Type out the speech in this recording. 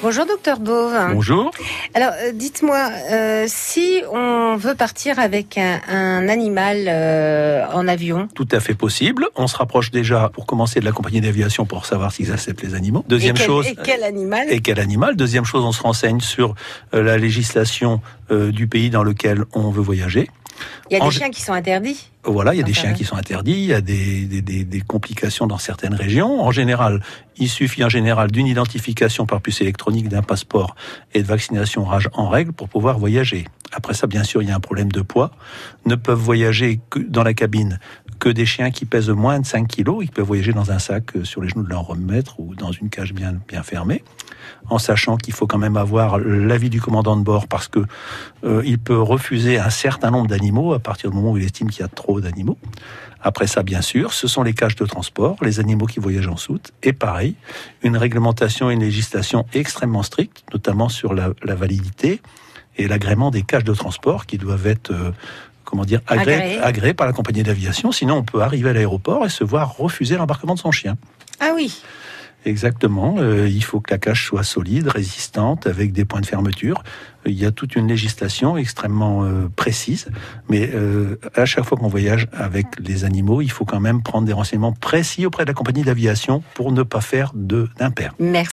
Bonjour docteur Dove. Bonjour. Alors euh, dites-moi, euh, si on veut partir avec un, un animal euh, en avion, Tout à fait possible. On se rapproche déjà pour commencer de la compagnie d'aviation pour savoir s'ils acceptent les animaux. et Deuxième quel, chose, et quel animal et quel animal. Deuxième chose, on se renseigne sur euh, la législation euh, du pays dans lequel on veut voyager. Il y a en des chiens qui sont interdits. Voilà, il y a des chiens qui sont interdits, il y a des, des, des- des complications dans certaines régions. En général, il suffit en général d'une identification par puce électronique d'un passeport et de vaccination rage en règle pour pouvoir voyager. Après ça, bien sûr, il y a un problème de poids. Ne peuvent voyager que dans la cabine que des chiens qui pèsent moins de 5 kilos. Ils peuvent voyager dans un sac euh, sur les genoux de leur maître ou dans une cage bien, bien fermée en sachant qu'il faut quand même avoir l'avis du commandant de bord parce que euh, il peut refuser un certain nombre d'animaux à partir du moment où il estime qu'il y a trop d'animaux. Après ça, bien sûr, ce sont les cages de transport, les animaux qui voyagent en soute, et pareil, une réglementation et une législation extrêmement stricte, notamment sur la, validité et l'agrément des cages de transport qui doivent être euh, comment dire agré- Agréées. agréées par la compagnie d'aviation. Sinon, on peut arriver à l'aéroport et se voir refuser l'embarquement de son chien. Ah oui. Exactement. euh, il faut que la cage soit solide, résistante, avec des points de fermeture. Il y a toute une législation extrêmement euh, précise, mais euh, à chaque fois qu'on voyage avec les animaux, il faut quand même prendre des renseignements précis auprès de la compagnie d'aviation pour ne pas faire de d'impair. Merci.